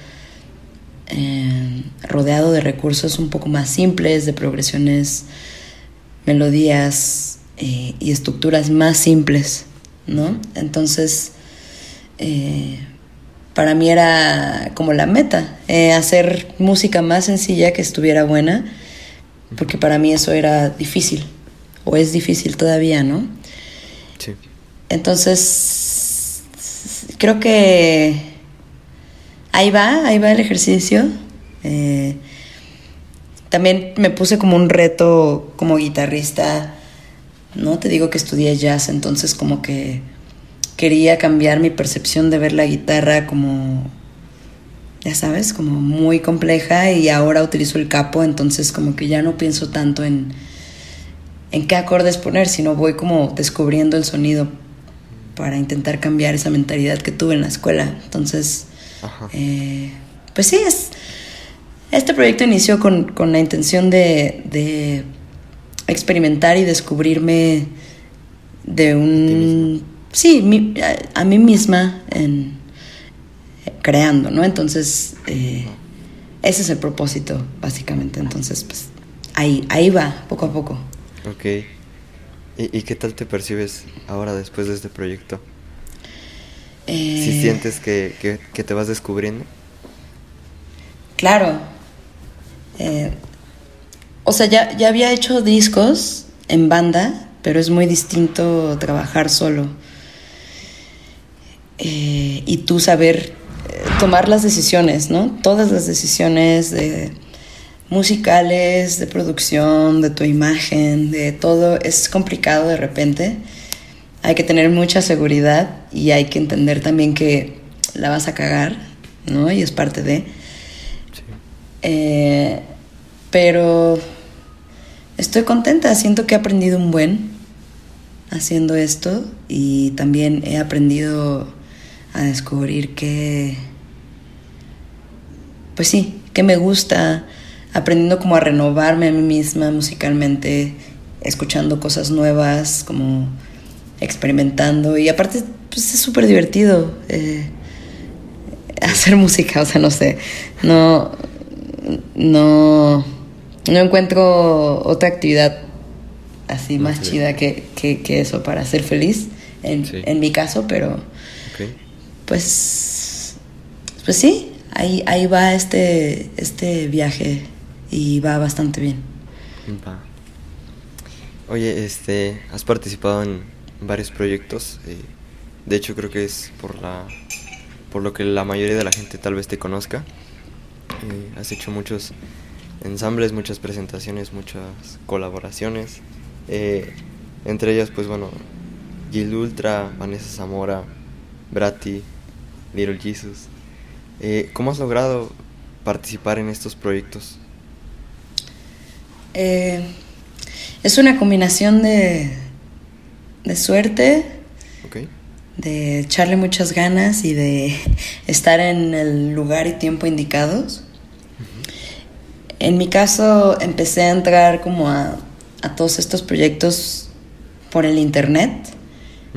eh, rodeado de recursos un poco más simples, de progresiones, melodías eh, y estructuras más simples, ¿no? Entonces, eh, para mí era como la meta, hacer música más sencilla que estuviera buena, porque para mí eso era difícil, o es difícil todavía, ¿no? Sí. Entonces, creo que ahí va, ahí va el ejercicio. Eh, también me puse como un reto como guitarrista, ¿no? Te digo que estudié jazz, entonces como que quería cambiar mi percepción de ver la guitarra como, ya sabes, como muy compleja y ahora utilizo el capo, entonces como que ya no pienso tanto en, en qué acordes poner, sino voy como descubriendo el sonido para intentar cambiar esa mentalidad que tuve en la escuela. Entonces, eh, pues sí, es, este proyecto inició con, la intención de, experimentar y descubrirme de un... Sí, a, mí misma en, creando, ¿no? Entonces, eh, ese es el propósito, básicamente. Entonces, pues ahí, ahí va, poco a poco. Ok. ¿Y, qué tal te percibes ahora después de este proyecto? Eh, si sientes que, te vas descubriendo. Claro. Eh, o sea, ya, ya había hecho discos en banda, pero es muy distinto trabajar solo. Eh, y tú saber tomar las decisiones, ¿no? Todas las decisiones de musicales, de producción, de tu imagen, de todo, es complicado de repente. Hay que tener mucha seguridad y hay que entender también que la vas a cagar, ¿no? Y es parte de... Eh, pero estoy contenta, siento que he aprendido un buen haciendo esto y también he aprendido a descubrir que, pues sí, que me gusta, aprendiendo como a renovarme a mí misma musicalmente, escuchando cosas nuevas, como experimentando. Y aparte, pues es súper divertido eh, hacer música, o sea, no sé, no, no, no encuentro otra actividad así más chida que, que, eso para ser feliz, en, en mi caso, pero pues, pues sí, ahí, ahí va este, este viaje y va bastante bien. Oye, este, has participado en varios proyectos. Eh, de hecho, creo que es por la, por lo que la mayoría de la gente tal vez te conozca. Eh, has hecho muchos ensambles, muchas presentaciones, muchas colaboraciones. Eh, entre ellas, pues bueno, Gil Ultra, Vanessa Zamora, Brati, Little Jesus. ¿Cómo has logrado participar en estos proyectos? Eh, es una combinación de, de suerte, de echarle muchas ganas y de estar en el lugar y tiempo indicados. En mi caso empecé a entrar como a, todos estos proyectos por el internet.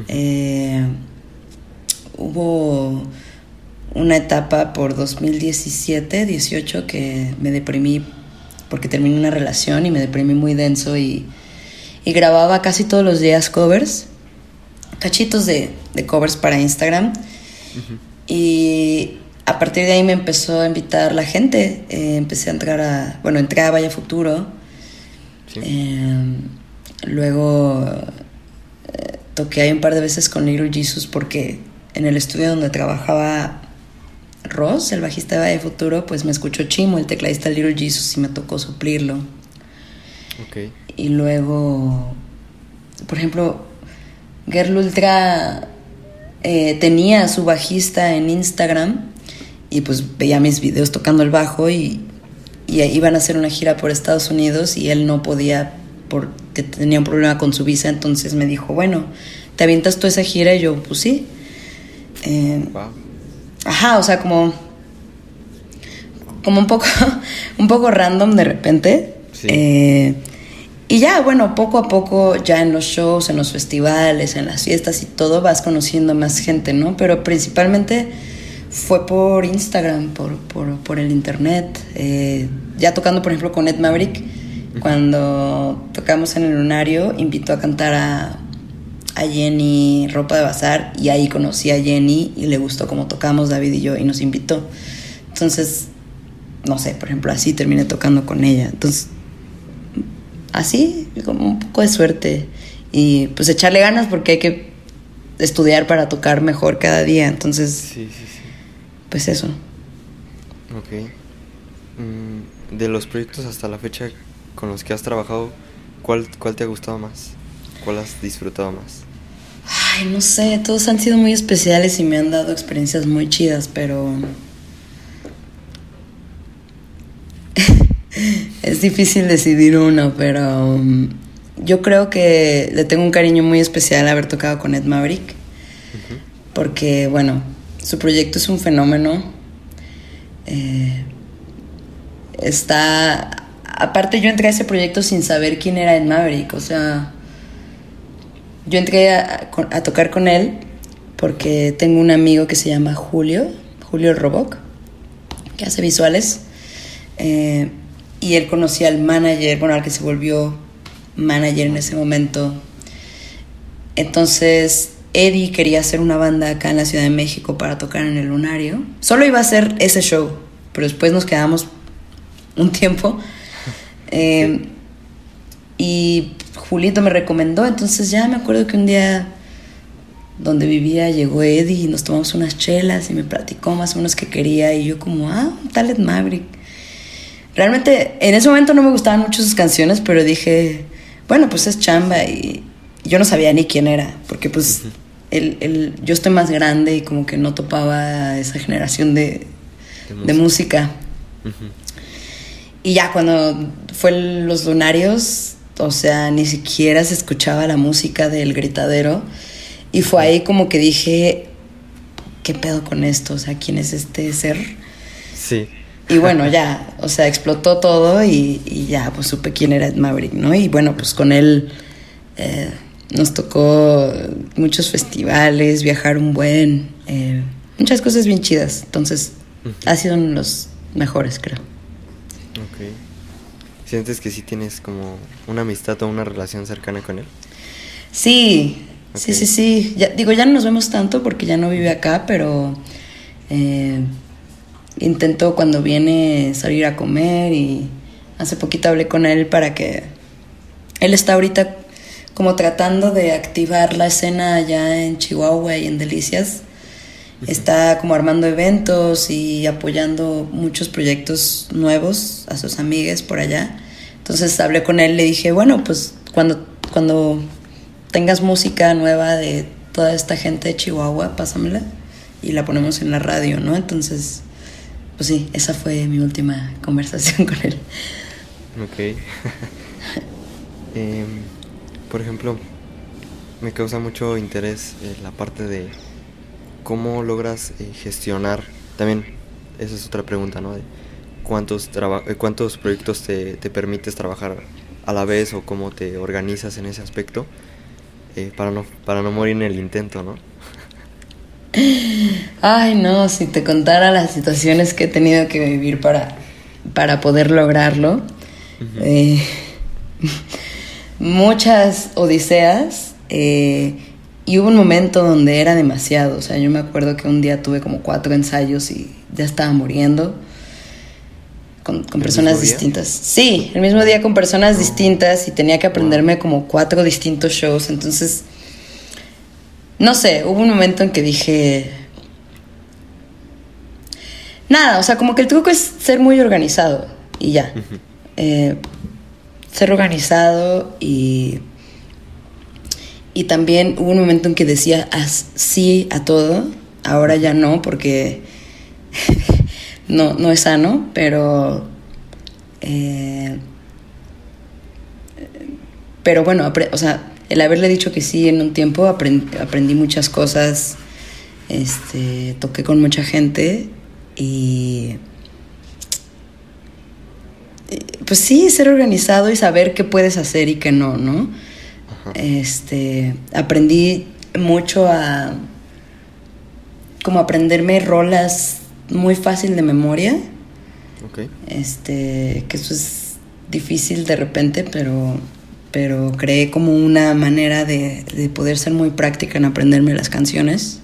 Eh, hubo una etapa por 2017, 18 que me deprimí porque terminé una relación y me deprimí muy denso y, grababa casi todos los días covers, cachitos de, covers para Instagram. Y a partir de ahí me empezó a invitar la gente. Eh, empecé a entrar a, bueno, entré a Vaya Futuro. Em, luego eh, toqué ahí un par de veces con Little Jesus porque en el estudio donde trabajaba Ross, el bajista de Futuro, pues me escuchó Chimo, el tecladista Little Jesus, y me tocó suplirlo. Ok. Y luego, por ejemplo, Girl Ultra eh, tenía su bajista en Instagram y pues veía mis videos tocando el bajo y, y iban a hacer una gira por Estados Unidos y él no podía porque tenía un problema con su visa, entonces me dijo, bueno, ¿te avientas tú esa gira? Y yo, pues sí. Eh, Ajá, o sea, como como un poco un poco random de repente. Sí. Eh, y ya, bueno, poco a poco, ya en los shows, en los festivales, en las fiestas y todo, vas conociendo más gente, ¿no? Pero principalmente fue por Instagram, por, por, por el internet. Eh, ya tocando, por ejemplo, con Ed Maverick, cuando tocamos en el Lunario, invitó a cantar a, a Jenny Ropa de Bazar y ahí conocí a Jenny y le gustó cómo tocamos David y yo y nos invitó. Entonces, no sé, por ejemplo, así terminé tocando con ella. Entonces, así, como un poco de suerte. Y pues echarle ganas porque hay que estudiar para tocar mejor cada día. Entonces, Sí, sí, sí. pues eso. Ok. Mm, de los proyectos hasta la fecha con los que has trabajado, ¿cuál, cuál te ha gustado más? ¿Cuál has disfrutado más? Ay, no sé, todos han sido muy especiales y me han dado experiencias muy chidas, pero... es difícil decidir uno, pero um, yo creo que le tengo un cariño muy especial haber tocado con Ed Maverick, porque bueno, su proyecto es un fenómeno. Eh, está... Aparte yo entré a ese proyecto sin saber quién era Ed Maverick, o sea... Yo entré a, a tocar con él porque tengo un amigo que se llama Julio, Julio Roboc, que hace visuales. eh, y él conocía al manager, bueno, al que se volvió manager en ese momento. Entonces, Eddie quería hacer una banda acá en la Ciudad de México para tocar en el Lunario. Solo iba a hacer ese show, pero después nos quedamos un tiempo. Eh, y Julito me recomendó, entonces ya me acuerdo que un día donde vivía llegó Eddie y nos tomamos unas chelas y me platicó más o menos qué quería y yo como, ah, un tal Ed Maverick. Realmente en ese momento no me gustaban mucho sus canciones, pero dije, bueno, pues es chamba y yo no sabía ni quién era, porque pues el, el- yo estoy más grande y como que no topaba esa generación de, de música. Y ya cuando fue los lunarios, o sea, ni siquiera se escuchaba la música del gritadero. Y fue ahí como que dije, ¿qué pedo con esto? O sea, ¿quién es este ser? Sí. Y bueno, ya, o sea, explotó todo y, y ya, pues supe quién era Ed Maverick, ¿no? Y bueno, pues con él eh, nos tocó muchos festivales, viajar un buen, eh, muchas cosas bien chidas. Entonces, ha sido uno de los mejores, creo. Ok. ¿Sientes que sí tienes como una amistad o una relación cercana con él? Sí, sí, sí, sí. Ya, digo, ya no nos vemos tanto porque ya no vive acá, pero eh, intento cuando viene salir a comer y hace poquito hablé con él para que él está ahorita como tratando de activar la escena allá en Chihuahua y en Delicias. Está como armando eventos y apoyando muchos proyectos nuevos a sus amigas por allá. Entonces hablé con él, le dije, bueno, pues cuando, cuando tengas música nueva de toda esta gente de Chihuahua, pásamela y la ponemos en la radio, ¿no? Entonces, pues sí, esa fue mi última conversación con él. Ok. Em, por ejemplo, me causa mucho interés eh, la parte de cómo logras eh, gestionar. También, esa es otra pregunta, ¿no? De cuántos, eh, cuántos proyectos te, te permites trabajar a la vez o cómo te organizas en ese aspecto eh, para, no, para no morir en el intento, ¿no? Ay, no, si te contara las situaciones que he tenido que vivir para, para poder lograrlo. Eh, muchas odiseas. eh, y hubo un momento donde era demasiado. O sea, yo me acuerdo que un día tuve como cuatro ensayos y ya estaba muriendo. Con, con ¿El personas distintas. Sí, el mismo día con personas distintas y tenía que aprenderme como cuatro distintos shows. Entonces, no sé, hubo un momento en que dije, nada, o sea, como que el truco es ser muy organizado y ya. Eh, ser organizado y, y también hubo un momento en que decía sí a todo, ahora ya no porque no, no es sano, pero... Eh, pero bueno, o sea, el haberle dicho que sí en un tiempo aprendí, muchas cosas, este, toqué con mucha gente y pues sí, ser organizado y saber qué puedes hacer y qué no, ¿no? Este, aprendí mucho a como aprenderme rolas muy fácil de memoria. Este, que eso es difícil de repente, pero pero creé como una manera de, poder ser muy práctica en aprenderme las canciones.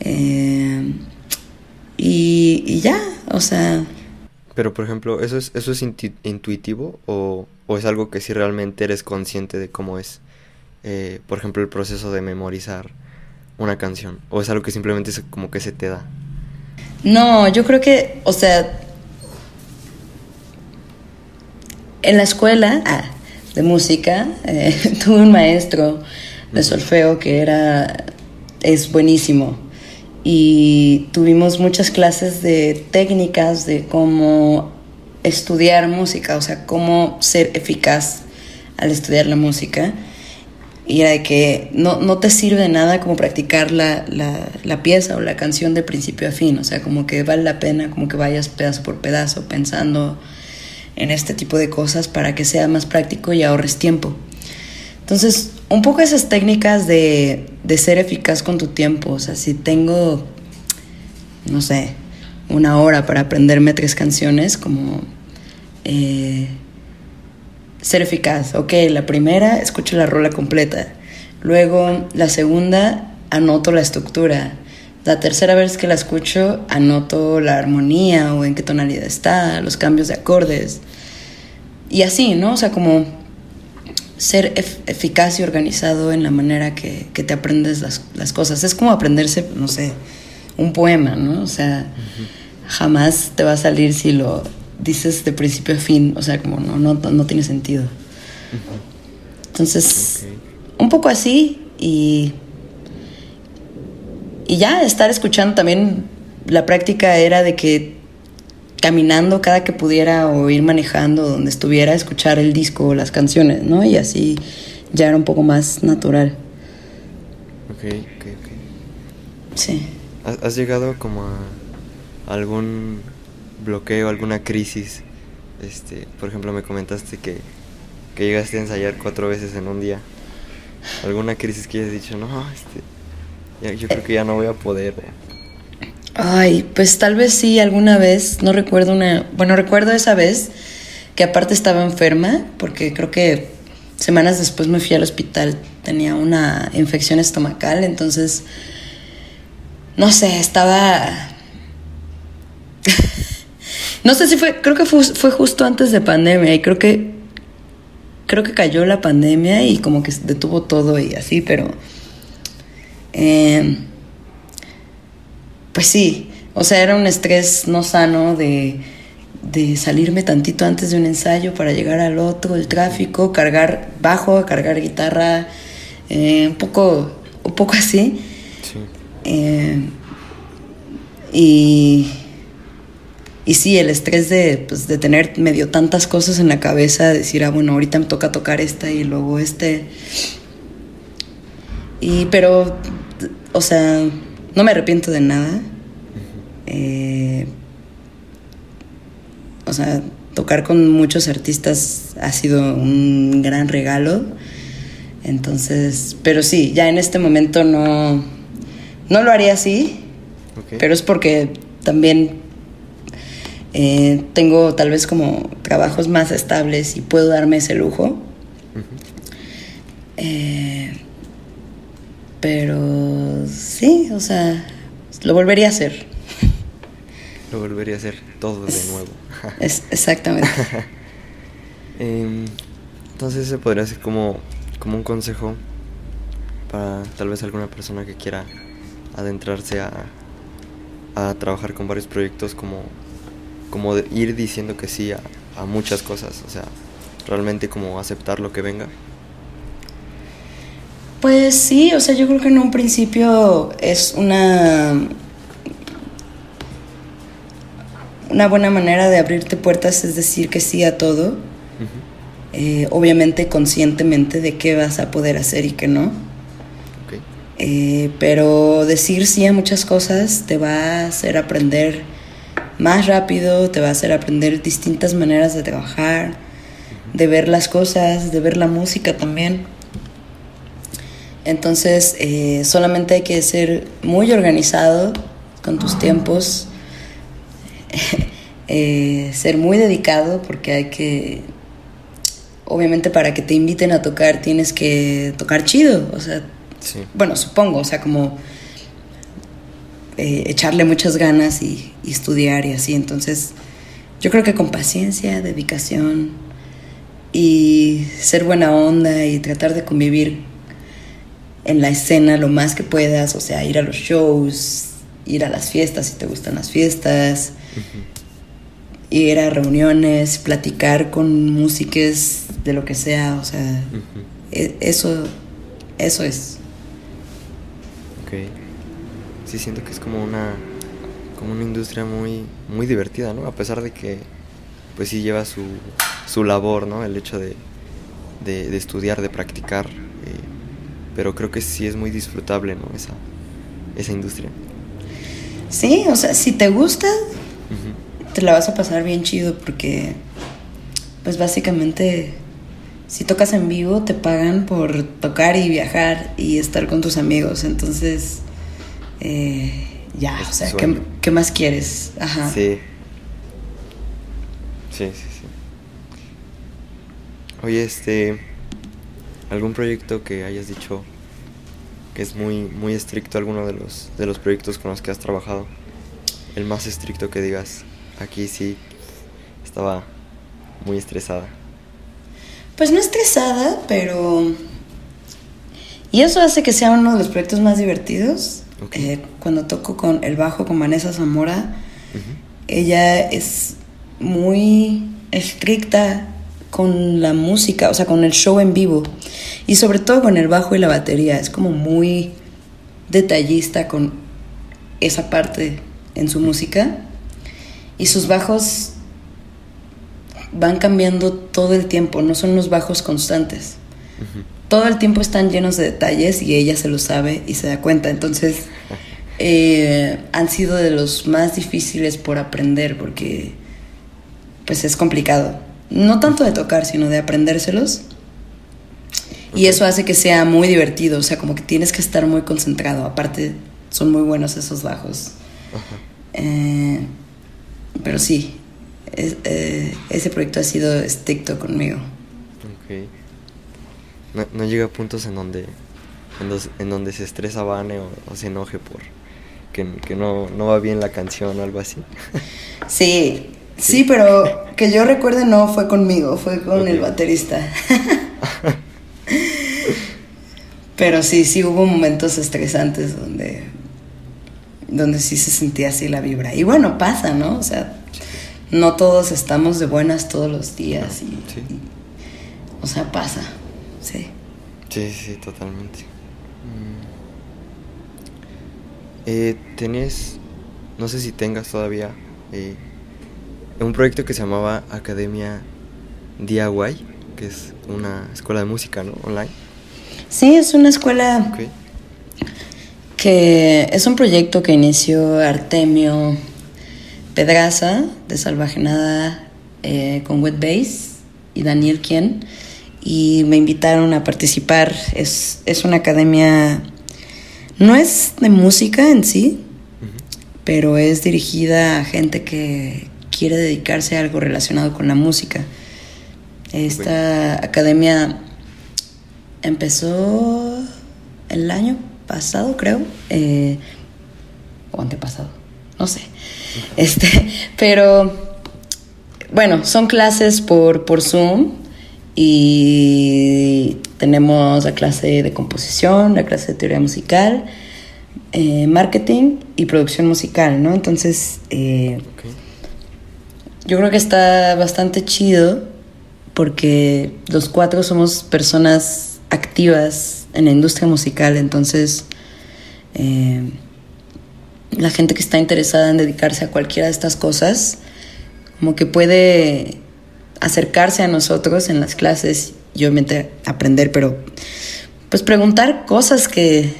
Eh, y, ya, o sea... Pero por ejemplo, ¿eso es, eso es intuitivo o, es algo que si realmente eres consciente de cómo es, eh, por ejemplo, el proceso de memorizar una canción? ¿O es algo que simplemente es como que se te da? No, yo creo que, o sea, en la escuela, ah, de música, eh, tuve un maestro de solfeo que era, es buenísimo. Y tuvimos muchas clases de técnicas de cómo estudiar música, o sea, cómo ser eficaz al estudiar la música. Y era de que no, no te sirve de nada como practicar la, la, la, pieza o la canción de principio a fin, o sea, como que vale la pena, como que vayas pedazo por pedazo pensando en este tipo de cosas para que sea más práctico y ahorres tiempo. Entonces, un poco esas técnicas de, de ser eficaz con tu tiempo, o sea, si tengo, no sé, una hora para aprenderme tres canciones, como eh, ser eficaz. Ok, la primera, escucho la rola completa. Luego, la segunda, anoto la estructura. La tercera vez que la escucho, anoto la armonía o en qué tonalidad está, los cambios de acordes. Y así, ¿no? O sea, como ser eficaz y organizado en la manera que, te aprendes las, cosas. Es como aprenderse, no sé, un poema, ¿no? O sea, jamás te va a salir si lo dices de principio a fin. O sea, como no, no, no tiene sentido. Entonces, un poco así y y ya estar escuchando también, la práctica era de que caminando cada que pudiera o ir manejando donde estuviera, escuchar el disco o las canciones, ¿no? Y así ya era un poco más natural. Ok, ok, ok. Sí. ¿Has llegado como a algún bloqueo, alguna crisis? Este, por ejemplo, me comentaste que, que llegaste a ensayar cuatro veces en un día. ¿Alguna crisis que hayas dicho, no, este, yo creo que ya no voy a poder. Ay, pues tal vez sí, alguna vez, no recuerdo una, bueno, recuerdo esa vez que aparte estaba enferma, porque creo que semanas después me fui al hospital, tenía una infección estomacal, entonces, no sé, estaba... no sé si fue, creo que fue, justo antes de pandemia y creo que, creo que cayó la pandemia y como que detuvo todo y así, pero eh, pues sí, o sea, era un estrés no sano de, salirme tantito antes de un ensayo para llegar al otro, el tráfico, cargar bajo, cargar guitarra, eh, un, poco, un poco así. Eh, y, y sí, el estrés de, pues, de tener medio tantas cosas en la cabeza, decir, ah, bueno, ahorita me toca tocar esta y luego este. Y, pero o sea, no me arrepiento de nada. Eh, o sea, tocar con muchos artistas ha sido un gran regalo. Entonces, pero sí, ya en este momento no, no lo haría así. Pero es porque también eh, tengo tal vez como trabajos más estables y puedo darme ese lujo. Pero sí, o sea, lo volvería a hacer. Lo volvería a hacer todo de nuevo. es, exactamente. Em, entonces se podría hacer como, como un consejo para tal vez alguna persona que quiera adentrarse a, a trabajar con varios proyectos como, como ir diciendo que sí a, a muchas cosas, o sea, realmente como aceptar lo que venga. Pues sí, o sea, yo creo que en un principio es una una buena manera de abrirte puertas es decir que sí a todo. Eh, obviamente conscientemente de qué vas a poder hacer y qué no. Eh, pero decir sí a muchas cosas te va a hacer aprender más rápido, te va a hacer aprender distintas maneras de trabajar, de ver las cosas, de ver la música también. Entonces, eh, solamente hay que ser muy organizado con tus tiempos, eh, ser muy dedicado porque hay que, obviamente para que te inviten a tocar tienes que tocar chido, o sea, bueno, supongo, o sea, como eh, echarle muchas ganas y, y, estudiar y así. Entonces, yo creo que con paciencia, dedicación y ser buena onda y tratar de convivir en la escena lo más que puedas, o sea, ir a los shows, ir a las fiestas si te gustan las fiestas, ir a reuniones, platicar con músicos de lo que sea, o sea, e, eso, eso es. Ok. Sí, siento que es como una, como una industria muy, muy divertida, ¿no? A pesar de que, pues sí lleva su, su labor, ¿no? El hecho de, de, estudiar, de practicar, pero creo que sí es muy disfrutable, ¿no? Esa, esa industria. Sí, o sea, si te gusta, te la vas a pasar bien chido porque, pues básicamente, si tocas en vivo, te pagan por tocar y viajar y estar con tus amigos. Entonces, eh, ya, o sea, ¿qué, ¿qué, más quieres? Ajá. Sí. Sí, sí, sí. Oye, este algún proyecto que hayas dicho que es muy, muy estricto, alguno de los, de los proyectos con los que has trabajado, el más estricto que digas, aquí sí estaba muy estresada. Pues no estresada, pero... Y eso hace que sea uno de los proyectos más divertidos. Eh, cuando toco con el bajo con Vanessa Zamora, ella es muy estricta con la música, o sea, con el show en vivo. Y sobre todo con el bajo y la batería. Es como muy detallista con esa parte en su música. Y sus bajos van cambiando todo el tiempo, no son los bajos constantes. Todo el tiempo están llenos de detalles y ella se lo sabe y se da cuenta. Entonces, eh, han sido de los más difíciles por aprender porque, pues, es complicado no tanto de tocar, sino de aprendérselos. Y eso hace que sea muy divertido, o sea, como que tienes que estar muy concentrado. Aparte, son muy buenos esos bajos. Eh, pero sí, eh, ese proyecto ha sido estricto conmigo. Ok. No, no, llega a puntos en donde, en, donde se estresa Vane o, o se enoje por que, que no, no va bien la canción o algo así. sí, Sí, pero que yo recuerde no fue conmigo, fue con el baterista. pero sí, sí hubo momentos estresantes donde, donde sí se sentía así la vibra. Y bueno, pasa, ¿no? O sea, no todos estamos de buenas todos los días. Y, o sea, pasa, sí. Sí, sí, totalmente. Mm. Eh, ¿Tenés, no sé si tengas todavía... Eh, un proyecto que se llamaba Academia DIY, que es una escuela de música, ¿no? Online. Sí, es una escuela que es un proyecto que inició Artemio Pedraza de Salvajenada eh, con Wet Bass y Daniel Quien y me invitaron a participar. Es, es una academia, no es de música en sí, pero es dirigida a gente que, quiere dedicarse a algo relacionado con la música. Esta academia empezó el año pasado, creo, eh, o antepasado, no sé. Este, pero bueno, son clases por, por Zoom y tenemos la clase de composición, la clase de teoría musical, eh, marketing y producción musical, ¿no? Entonces, eh, yo creo que está bastante chido porque los cuatro somos personas activas en la industria musical, entonces eh, la gente que está interesada en dedicarse a cualquiera de estas cosas, como que puede acercarse a nosotros en las clases y obviamente aprender, pero pues preguntar cosas que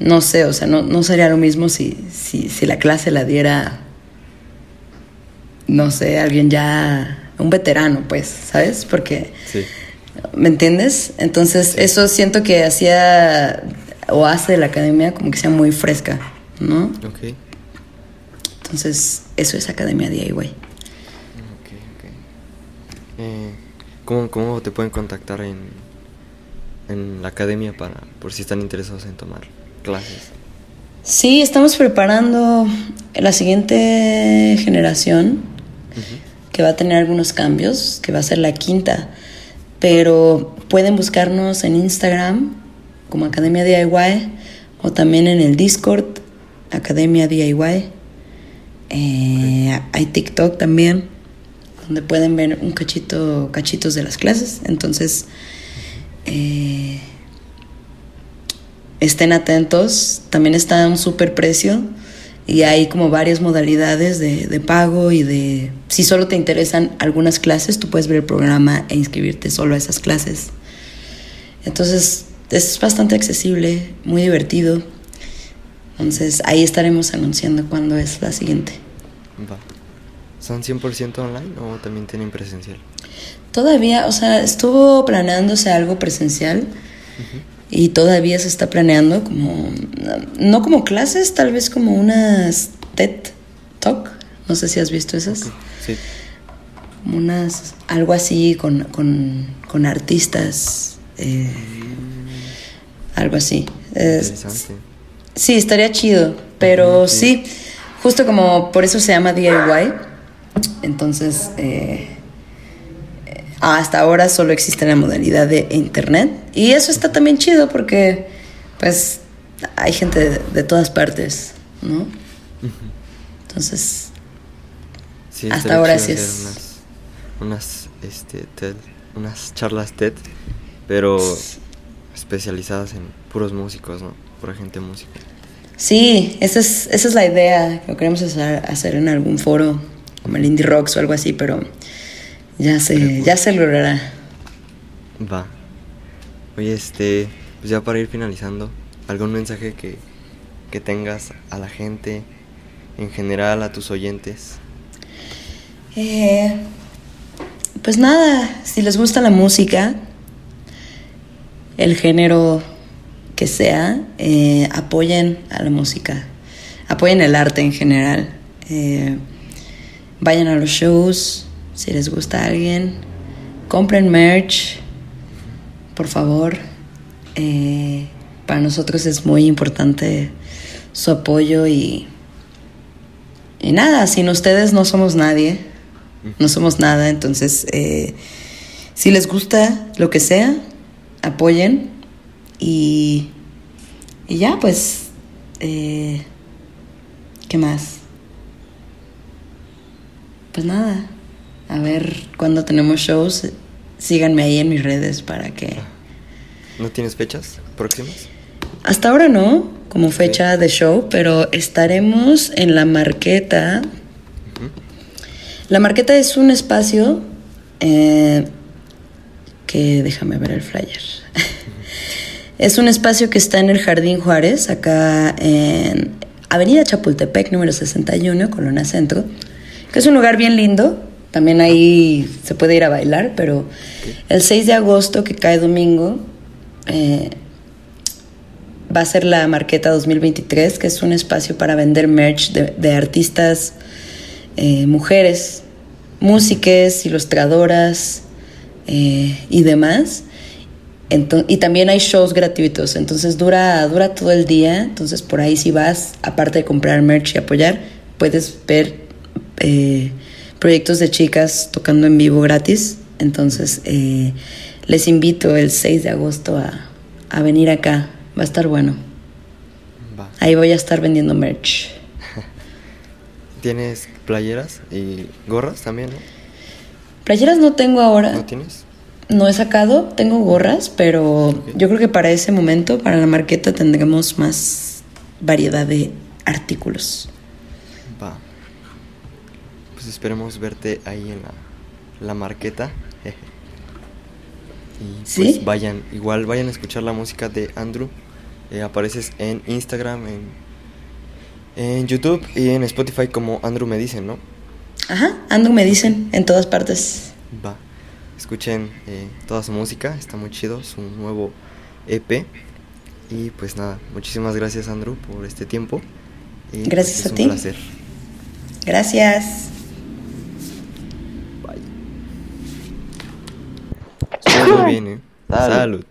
no sé, o sea, no, no sería lo mismo si, si, si la clase la diera, no sé, alguien ya, un veterano, pues, ¿sabes? Porque, ¿me entiendes? Entonces, eso siento que hacía o hace la academia como que sea muy fresca, ¿no? Ok. Entonces, eso es Academia DIY. Eh, ¿cómo, ¿Cómo te pueden contactar en, en la academia para por si están interesados en tomar clases? Sí, estamos preparando la siguiente generación que va a tener algunos cambios, que va a ser la quinta, pero pueden buscarnos en Instagram como Academia DIY o también en el Discord Academia DIY. Eh, hay TikTok también donde pueden ver un cachito, cachitos de las clases. Entonces, eh, estén atentos. También está a un super precio y hay como varias modalidades de, de, pago y de... Si solo te interesan algunas clases, tú puedes ver el programa e inscribirte solo a esas clases. Entonces, es bastante accesible, muy divertido. Entonces, ahí estaremos anunciando cuándo es la siguiente. Va. ¿Son 100% online o también tienen presencial? Todavía, o sea, estuvo planeándose algo presencial y todavía se está planeando como, no como clases, tal vez como unas TED Talk, no sé si has visto esas. Sí. Como unas, algo así con, con, con artistas, eh, algo así. Interesante. Sí, estaría chido, pero sí. sí, justo como por eso se llama DIY entonces, eh, hasta ahora solo existe la modalidad de internet. Y eso está también chido porque, pues, hay gente de, todas partes, ¿no? Entonces, hasta ahora sí es... Unas, unas, este, TED, unas charlas TED, pero especializadas en puros músicos, ¿no? Pura gente música. Sí, esa es, esa es la idea. Lo queremos hacer, hacer en algún foro como el Indie Rocks o algo así, pero ya se, ya se logrará. Va. Oye, este, pues ya para ir finalizando, ¿algún mensaje que, que tengas a la gente, en general, a tus oyentes? Eh, pues nada, si les gusta la música, el género que sea, eh, apoyen a la música, apoyen el arte en general. Eh, Vayan a los shows, si les gusta alguien. Compren merch, por favor. Eh, para nosotros es muy importante su apoyo y, y nada, sin ustedes no somos nadie, no somos nada, entonces eh, si les gusta lo que sea, apoyen y, y ya pues, eh, ¿qué más? pues nada, a ver cuando tenemos shows, síganme ahí en mis redes para que... ¿No tienes fechas próximas? Hasta ahora no, como fecha de show, pero estaremos en la Marqueta. La Marqueta es un espacio eh, que, déjame ver el flyer. es un espacio que está en el Jardín Juárez, acá en Avenida Chapultepec, número 61, Colona Centro que es un lugar bien lindo. También ahí se puede ir a bailar, pero el 6 de agosto, que cae domingo, eh, va a ser la Marqueta 2023, que es un espacio para vender merch de, artistas eh, mujeres, músiques, ilustradoras eh, y demás. y también hay shows gratuitos, entonces dura, dura todo el día. Entonces por ahí si vas, aparte de comprar merch y apoyar, puedes ver eh, proyectos de chicas tocando en vivo gratis Entonces, eh, les invito el 6 de agosto a, a venir acá. Va a estar bueno. Va. Ahí voy a estar vendiendo merch. ¿Tienes playeras y gorras también, no? Playeras no tengo ahora. ¿No tienes? No he sacado, tengo gorras, pero yo creo que para ese momento, para la marqueta, tendremos más variedad de artículos. Pues esperemos verte ahí en la, la marqueta. y ¿Sí? pues vayan, igual vayan a escuchar la música de Andrew. Eh, apareces en Instagram, en, en YouTube y en Spotify como Andrew me dicen, ¿no? Ajá, Andrew me dicen en todas partes. Va. Escuchen eh, toda su música, está muy chido, su nuevo EP. Y pues nada, muchísimas gracias Andrew por este tiempo. Y, pues, Gracias es a un ti. placer. Gracias. Salud. Salud.